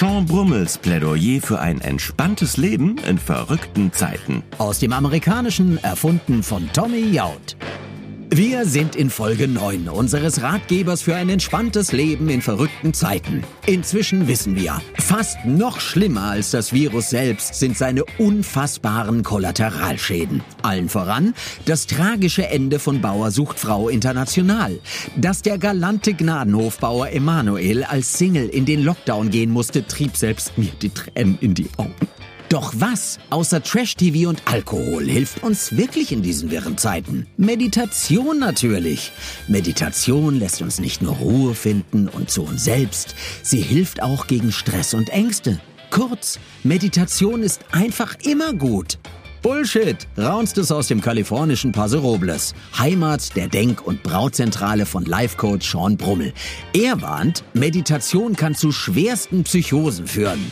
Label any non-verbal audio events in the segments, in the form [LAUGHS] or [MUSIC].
Sean Brummels Plädoyer für ein entspanntes Leben in verrückten Zeiten. Aus dem Amerikanischen erfunden von Tommy Jaud. Wir sind in Folge 9 unseres Ratgebers für ein entspanntes Leben in verrückten Zeiten. Inzwischen wissen wir, fast noch schlimmer als das Virus selbst sind seine unfassbaren Kollateralschäden. Allen voran das tragische Ende von Bauer sucht Frau international. Dass der galante Gnadenhofbauer Emanuel als Single in den Lockdown gehen musste, trieb selbst mir die Tränen in die Augen. Doch was außer Trash-TV und Alkohol hilft uns wirklich in diesen wirren Zeiten? Meditation natürlich. Meditation lässt uns nicht nur Ruhe finden und zu uns selbst, sie hilft auch gegen Stress und Ängste. Kurz, Meditation ist einfach immer gut. Bullshit, raunst es aus dem kalifornischen Paso Robles, Heimat der Denk- und Brauzentrale von Life-Coach Sean Brummel. Er warnt, Meditation kann zu schwersten Psychosen führen.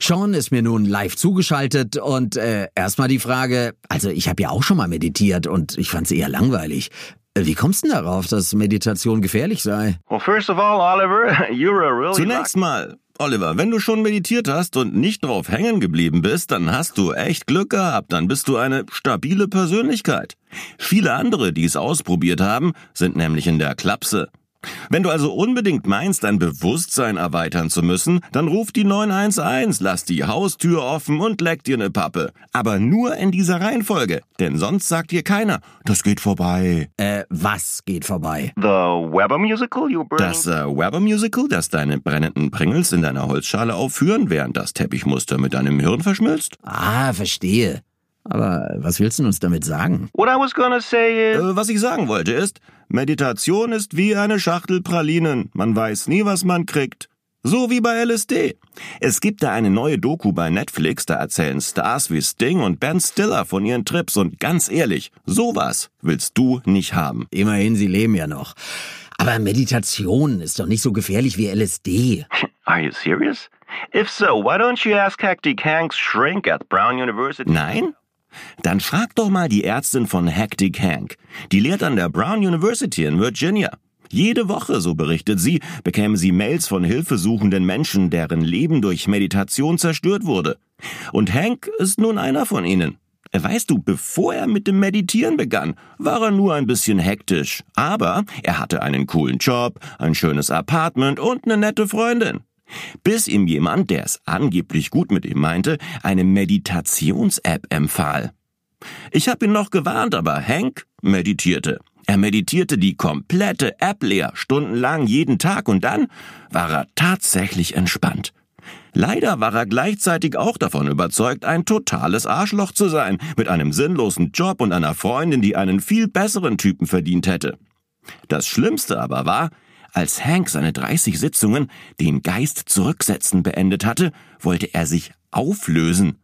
Sean ist mir nun live zugeschaltet und äh, erstmal die Frage, also ich habe ja auch schon mal meditiert und ich fand es eher langweilig. Äh, Wie kommst du denn darauf, dass Meditation gefährlich sei? Well, first of all, Oliver, [LAUGHS] you're a really Zunächst mal, Oliver, wenn du schon meditiert hast und nicht drauf hängen geblieben bist, dann hast du echt Glück gehabt, dann bist du eine stabile Persönlichkeit. Viele andere, die es ausprobiert haben, sind nämlich in der Klapse. Wenn du also unbedingt meinst, dein Bewusstsein erweitern zu müssen, dann ruf die 911, lass die Haustür offen und leck dir ne Pappe. Aber nur in dieser Reihenfolge, denn sonst sagt dir keiner, das geht vorbei. Äh, was geht vorbei? The Weber musical you burning? Das äh, Weber-Musical, das deine brennenden Pringles in deiner Holzschale aufführen, während das Teppichmuster mit deinem Hirn verschmilzt? Ah, verstehe. Aber was willst du uns damit sagen? What I was gonna say is... Äh, was ich sagen wollte ist, Meditation ist wie eine Schachtel Pralinen. Man weiß nie, was man kriegt. So wie bei LSD. Es gibt da eine neue Doku bei Netflix, da erzählen Stars wie Sting und Ben Stiller von ihren Trips und ganz ehrlich, sowas willst du nicht haben. Immerhin, sie leben ja noch. Aber Meditation ist doch nicht so gefährlich wie LSD. [LAUGHS] Are you serious? If so, why don't you ask Hectic Hank's shrink at Brown University? Nein? Dann frag doch mal die Ärztin von Hectic Hank. Die lehrt an der Brown University in Virginia. Jede Woche, so berichtet sie, bekäme sie Mails von hilfesuchenden Menschen, deren Leben durch Meditation zerstört wurde. Und Hank ist nun einer von ihnen. Weißt du, bevor er mit dem Meditieren begann, war er nur ein bisschen hektisch. Aber er hatte einen coolen Job, ein schönes Apartment und eine nette Freundin. Bis ihm jemand, der es angeblich gut mit ihm meinte, eine Meditations-App empfahl. Ich hab ihn noch gewarnt, aber Hank meditierte. Er meditierte die komplette App leer, stundenlang jeden Tag und dann war er tatsächlich entspannt. Leider war er gleichzeitig auch davon überzeugt, ein totales Arschloch zu sein, mit einem sinnlosen Job und einer Freundin, die einen viel besseren Typen verdient hätte. Das Schlimmste aber war, als Hank seine 30 Sitzungen den Geist zurücksetzen beendet hatte, wollte er sich auflösen.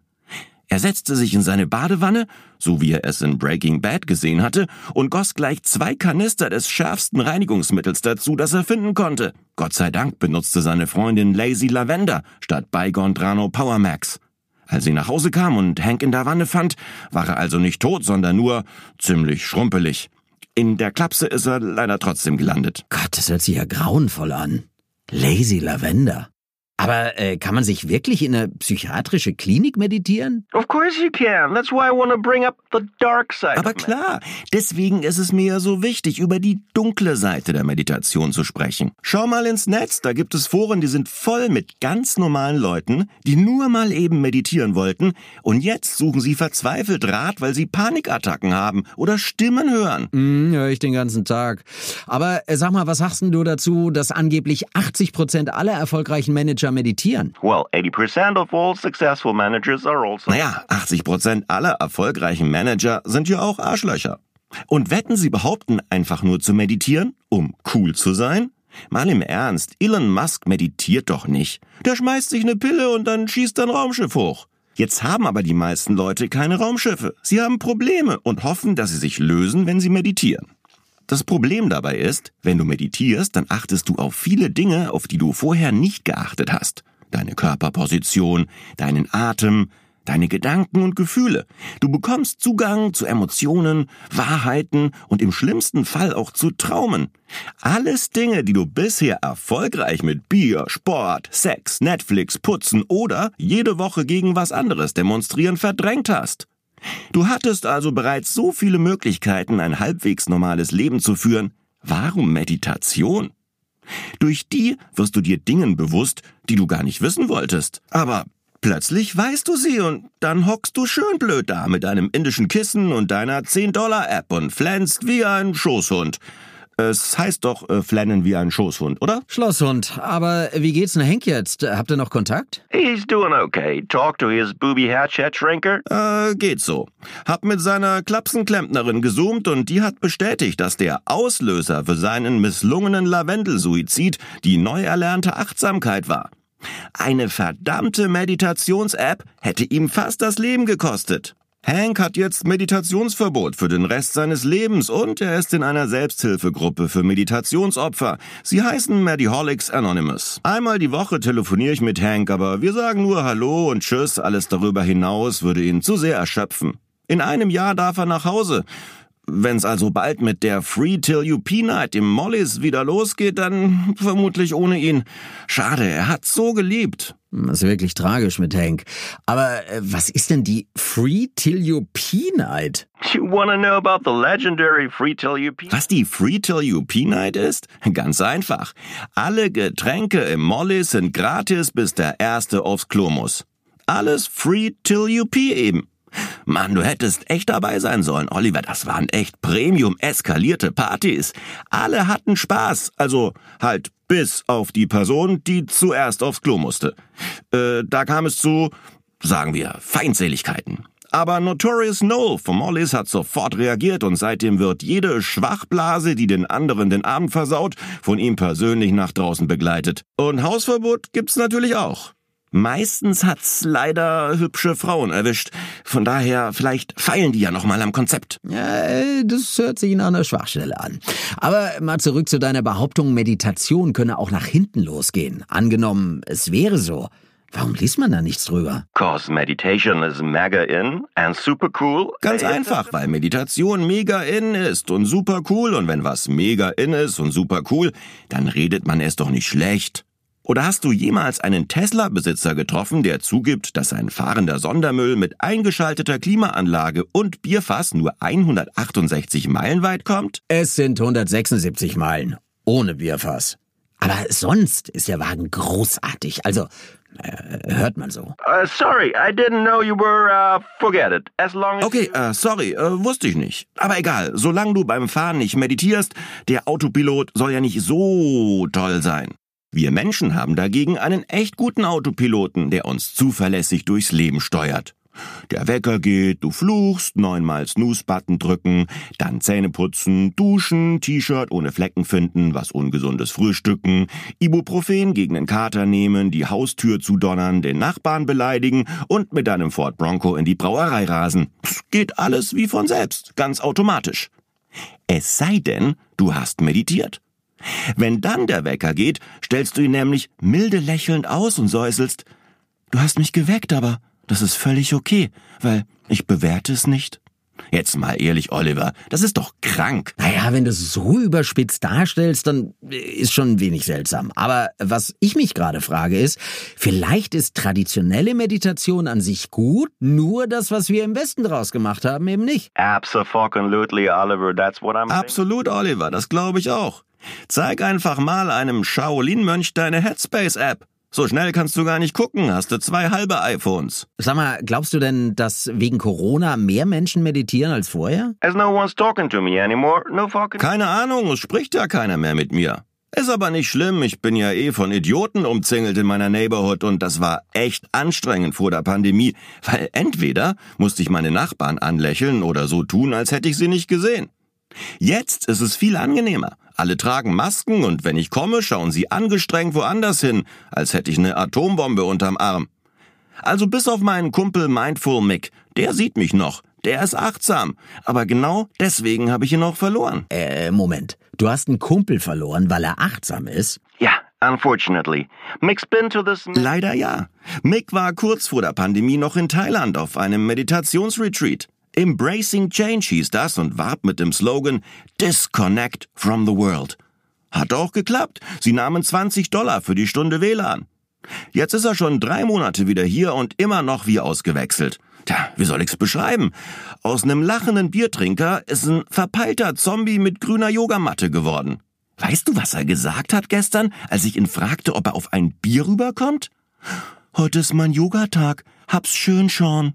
Er setzte sich in seine Badewanne, so wie er es in Breaking Bad gesehen hatte, und goss gleich zwei Kanister des schärfsten Reinigungsmittels dazu, das er finden konnte. Gott sei Dank benutzte seine Freundin Lazy Lavender statt Bygone Drano Power Max. Als sie nach Hause kam und Hank in der Wanne fand, war er also nicht tot, sondern nur ziemlich schrumpelig. In der Klapse ist er leider trotzdem gelandet. Gott, das hört sich ja grauenvoll an. Lazy Lavender. Aber äh, kann man sich wirklich in eine psychiatrische Klinik meditieren? Of course you can. That's why I want to bring up the dark side. Aber klar, deswegen ist es mir ja so wichtig, über die dunkle Seite der Meditation zu sprechen. Schau mal ins Netz, da gibt es Foren, die sind voll mit ganz normalen Leuten, die nur mal eben meditieren wollten und jetzt suchen sie verzweifelt Rat, weil sie Panikattacken haben oder Stimmen hören. Hm, höre ich den ganzen Tag. Aber äh, sag mal, was sagst denn du dazu, dass angeblich 80 Prozent aller erfolgreichen Manager meditieren? Well, 80% of all successful managers are also... Naja, 80 Prozent aller erfolgreichen Manager sind ja auch Arschlöcher. Und wetten sie behaupten, einfach nur zu meditieren, um cool zu sein? Mal im Ernst, Elon Musk meditiert doch nicht. Der schmeißt sich eine Pille und dann schießt ein Raumschiff hoch. Jetzt haben aber die meisten Leute keine Raumschiffe. Sie haben Probleme und hoffen, dass sie sich lösen, wenn sie meditieren. Das Problem dabei ist, wenn du meditierst, dann achtest du auf viele Dinge, auf die du vorher nicht geachtet hast. Deine Körperposition, deinen Atem, deine Gedanken und Gefühle. Du bekommst Zugang zu Emotionen, Wahrheiten und im schlimmsten Fall auch zu Traumen. Alles Dinge, die du bisher erfolgreich mit Bier, Sport, Sex, Netflix, Putzen oder jede Woche gegen was anderes demonstrieren verdrängt hast. Du hattest also bereits so viele Möglichkeiten, ein halbwegs normales Leben zu führen. Warum Meditation? Durch die wirst du dir Dingen bewusst, die du gar nicht wissen wolltest. Aber plötzlich weißt du sie und dann hockst du schön blöd da mit deinem indischen Kissen und deiner 10-Dollar-App und flänzt wie ein Schoßhund. Es heißt doch äh, flennen wie ein Schoßhund, oder? Schlosshund. Aber wie geht's denn Hank jetzt? Habt ihr noch Kontakt? He's doing okay. Talk to his booby hatchet shrinker. Äh, geht so. Hab mit seiner Klapsenklempnerin gezoomt und die hat bestätigt, dass der Auslöser für seinen misslungenen Lavendelsuizid die neu erlernte Achtsamkeit war. Eine verdammte Meditations-App hätte ihm fast das Leben gekostet. Hank hat jetzt Meditationsverbot für den Rest seines Lebens und er ist in einer Selbsthilfegruppe für Meditationsopfer. Sie heißen Mediholics Anonymous. Einmal die Woche telefoniere ich mit Hank, aber wir sagen nur Hallo und Tschüss. Alles darüber hinaus würde ihn zu sehr erschöpfen. In einem Jahr darf er nach Hause. Wenn's also bald mit der Free Till You Peanut im Mollys wieder losgeht, dann vermutlich ohne ihn. Schade, er hat so geliebt. Das ist wirklich tragisch mit Hank. Aber äh, was ist denn die Free Till You Pea Night? You wanna know about the legendary Free Till You Peanut? Was die Free Till You Pea Night ist? Ganz einfach. Alle Getränke im Molly sind gratis, bis der Erste aufs Klo muss. Alles Free Till You Pee eben. Mann, du hättest echt dabei sein sollen, Oliver. Das waren echt Premium eskalierte Partys. Alle hatten Spaß. Also halt bis auf die Person, die zuerst aufs Klo musste. Äh, da kam es zu, sagen wir, Feindseligkeiten. Aber Notorious Noel von Mollis hat sofort reagiert und seitdem wird jede Schwachblase, die den anderen den Abend versaut, von ihm persönlich nach draußen begleitet. Und Hausverbot gibt's natürlich auch. Meistens hat's leider hübsche Frauen erwischt. Von daher, vielleicht feilen die ja noch mal am Konzept. Ja, das hört sich nach einer Schwachstelle an. Aber mal zurück zu deiner Behauptung, Meditation könne auch nach hinten losgehen. Angenommen, es wäre so. Warum liest man da nichts drüber? Cause meditation is mega in and super cool. Ganz einfach, weil Meditation mega in ist und super cool und wenn was mega in ist und super cool, dann redet man es doch nicht schlecht. Oder hast du jemals einen Tesla-Besitzer getroffen, der zugibt, dass ein fahrender Sondermüll mit eingeschalteter Klimaanlage und Bierfass nur 168 Meilen weit kommt? Es sind 176 Meilen. Ohne Bierfass. Aber sonst ist der Wagen großartig. Also, äh, hört man so. Uh, sorry, I didn't know you were, uh, forget it. As long as... Okay, äh, sorry, äh, wusste ich nicht. Aber egal, solange du beim Fahren nicht meditierst, der Autopilot soll ja nicht so toll sein. Wir Menschen haben dagegen einen echt guten Autopiloten, der uns zuverlässig durchs Leben steuert. Der Wecker geht, du fluchst, neunmal Snooze-Button drücken, dann Zähne putzen, duschen, T-Shirt ohne Flecken finden, was ungesundes frühstücken, Ibuprofen gegen den Kater nehmen, die Haustür zudonnern, den Nachbarn beleidigen und mit deinem Ford Bronco in die Brauerei rasen. Geht alles wie von selbst, ganz automatisch. Es sei denn, du hast meditiert. Wenn dann der Wecker geht, stellst du ihn nämlich milde lächelnd aus und säuselst, du hast mich geweckt, aber das ist völlig okay, weil ich bewerte es nicht. Jetzt mal ehrlich, Oliver, das ist doch krank. Naja, wenn du es so überspitzt darstellst, dann ist schon ein wenig seltsam. Aber was ich mich gerade frage ist, vielleicht ist traditionelle Meditation an sich gut, nur das, was wir im Westen draus gemacht haben, eben nicht. Absolutely, Oliver, that's what I'm Absolut, Oliver, das glaube ich auch. Zeig einfach mal einem Shaolin-Mönch deine Headspace-App. So schnell kannst du gar nicht gucken, hast du zwei halbe iPhones. Sag mal, glaubst du denn, dass wegen Corona mehr Menschen meditieren als vorher? As no one's talking to me anymore, no fucking... Keine Ahnung, es spricht ja keiner mehr mit mir. Ist aber nicht schlimm, ich bin ja eh von Idioten umzingelt in meiner Neighborhood und das war echt anstrengend vor der Pandemie, weil entweder musste ich meine Nachbarn anlächeln oder so tun, als hätte ich sie nicht gesehen. Jetzt ist es viel angenehmer. Alle tragen Masken und wenn ich komme, schauen sie angestrengt woanders hin, als hätte ich eine Atombombe unterm Arm. Also bis auf meinen Kumpel Mindful Mick, der sieht mich noch, der ist achtsam, aber genau deswegen habe ich ihn auch verloren. Äh, Moment. Du hast einen Kumpel verloren, weil er achtsam ist? Ja, unfortunately. Mick's been to this... Leider ja. Mick war kurz vor der Pandemie noch in Thailand auf einem Meditationsretreat. Embracing Change hieß das und warb mit dem Slogan Disconnect from the World. Hat auch geklappt. Sie nahmen 20 Dollar für die Stunde WLAN. Jetzt ist er schon drei Monate wieder hier und immer noch wie ausgewechselt. Tja, wie soll ich's beschreiben? Aus einem lachenden Biertrinker ist ein verpeilter Zombie mit grüner Yogamatte geworden. Weißt du, was er gesagt hat gestern, als ich ihn fragte, ob er auf ein Bier rüberkommt? Heute ist mein Yogatag. Hab's schön, Sean.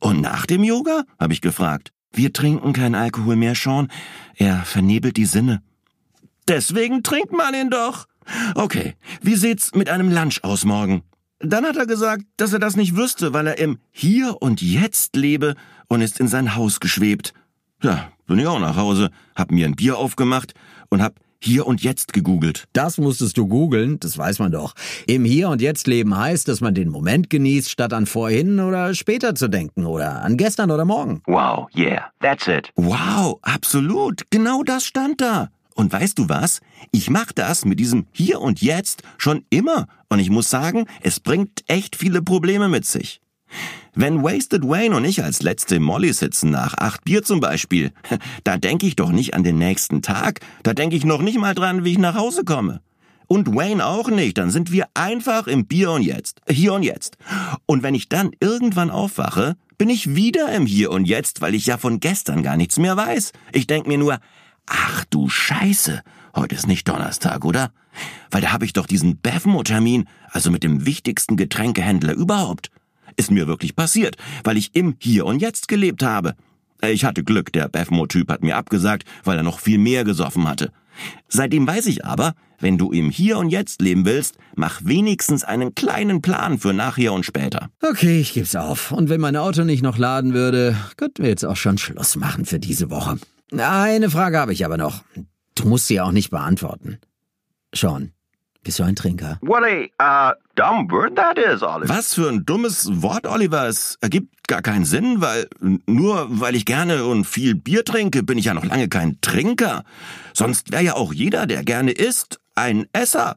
Und nach dem Yoga? habe ich gefragt. Wir trinken keinen Alkohol mehr, Sean. Er vernebelt die Sinne. Deswegen trinkt man ihn doch. Okay, wie sieht's mit einem Lunch aus morgen? Dann hat er gesagt, dass er das nicht wüsste, weil er im Hier und Jetzt lebe und ist in sein Haus geschwebt. Ja, bin ich auch nach Hause, hab mir ein Bier aufgemacht und hab hier und Jetzt gegoogelt. Das musstest du googeln, das weiß man doch. Im Hier und Jetzt leben heißt, dass man den Moment genießt, statt an vorhin oder später zu denken oder an gestern oder morgen. Wow, yeah, that's it. Wow, absolut, genau das stand da. Und weißt du was? Ich mach das mit diesem Hier und Jetzt schon immer. Und ich muss sagen, es bringt echt viele Probleme mit sich. Wenn Wasted Wayne und ich als letzte Molly sitzen nach acht Bier zum Beispiel, da denke ich doch nicht an den nächsten Tag, da denke ich noch nicht mal dran, wie ich nach Hause komme. Und Wayne auch nicht, dann sind wir einfach im Bier und Jetzt, hier und jetzt. Und wenn ich dann irgendwann aufwache, bin ich wieder im Hier und Jetzt, weil ich ja von gestern gar nichts mehr weiß. Ich denk mir nur, ach du Scheiße, heute ist nicht Donnerstag, oder? Weil da habe ich doch diesen Bevmo-Termin, also mit dem wichtigsten Getränkehändler überhaupt. Ist mir wirklich passiert, weil ich im Hier und Jetzt gelebt habe. Ich hatte Glück, der Bevmo-Typ hat mir abgesagt, weil er noch viel mehr gesoffen hatte. Seitdem weiß ich aber, wenn du im Hier und Jetzt leben willst, mach wenigstens einen kleinen Plan für nachher und später. Okay, ich geb's auf. Und wenn mein Auto nicht noch laden würde, könnten wir jetzt auch schon Schluss machen für diese Woche. Eine Frage habe ich aber noch. Du musst sie auch nicht beantworten. Sean, bist du ein Trinker? What a, uh, dumb word that is, Oliver. Was für ein dummes Wort, Oliver. Es ergibt gar keinen Sinn, weil nur weil ich gerne und viel Bier trinke, bin ich ja noch lange kein Trinker. Sonst wäre ja auch jeder, der gerne isst, ein Esser.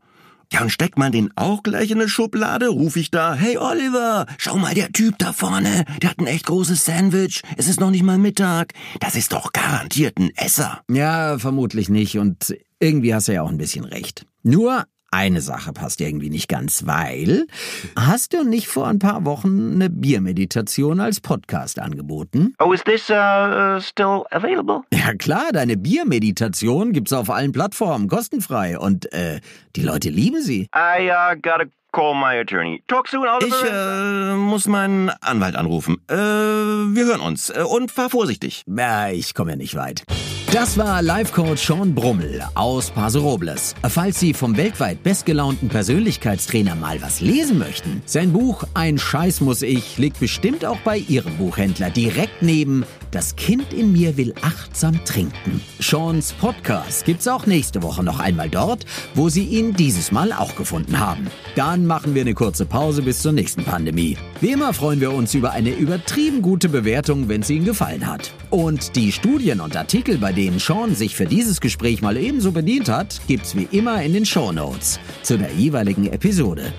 Ja, und steckt man den auch gleich in eine Schublade, ruf ich da, hey Oliver, schau mal, der Typ da vorne, der hat ein echt großes Sandwich, es ist noch nicht mal Mittag. Das ist doch garantiert ein Esser. Ja, vermutlich nicht. Und irgendwie hast du ja auch ein bisschen recht. Nur eine Sache passt irgendwie nicht ganz, weil hast du nicht vor ein paar Wochen eine Biermeditation als Podcast angeboten? Oh, is this, uh, uh, still available? Ja klar, deine Biermeditation gibt's auf allen Plattformen kostenfrei und äh, die Leute lieben sie. I, uh, gotta call my attorney. Talk soon, Ich Oliver. äh, muss meinen Anwalt anrufen. Äh, wir hören uns äh, und fahr vorsichtig. Ja, ich komme ja nicht weit. Das war Life-Coach Sean Brummel aus Paso Robles. Falls Sie vom weltweit bestgelaunten Persönlichkeitstrainer mal was lesen möchten, sein Buch Ein Scheiß muss ich liegt bestimmt auch bei Ihrem Buchhändler direkt neben Das Kind in mir will achtsam trinken. Seans Podcast gibt's auch nächste Woche noch einmal dort, wo Sie ihn dieses Mal auch gefunden haben. Dann machen wir eine kurze Pause bis zur nächsten Pandemie. Wie immer freuen wir uns über eine übertrieben gute Bewertung, wenn es Ihnen gefallen hat. Und die Studien und Artikel, bei denen Sean sich für dieses Gespräch mal ebenso bedient hat, gibt's wie immer in den Show Notes zu der jeweiligen Episode.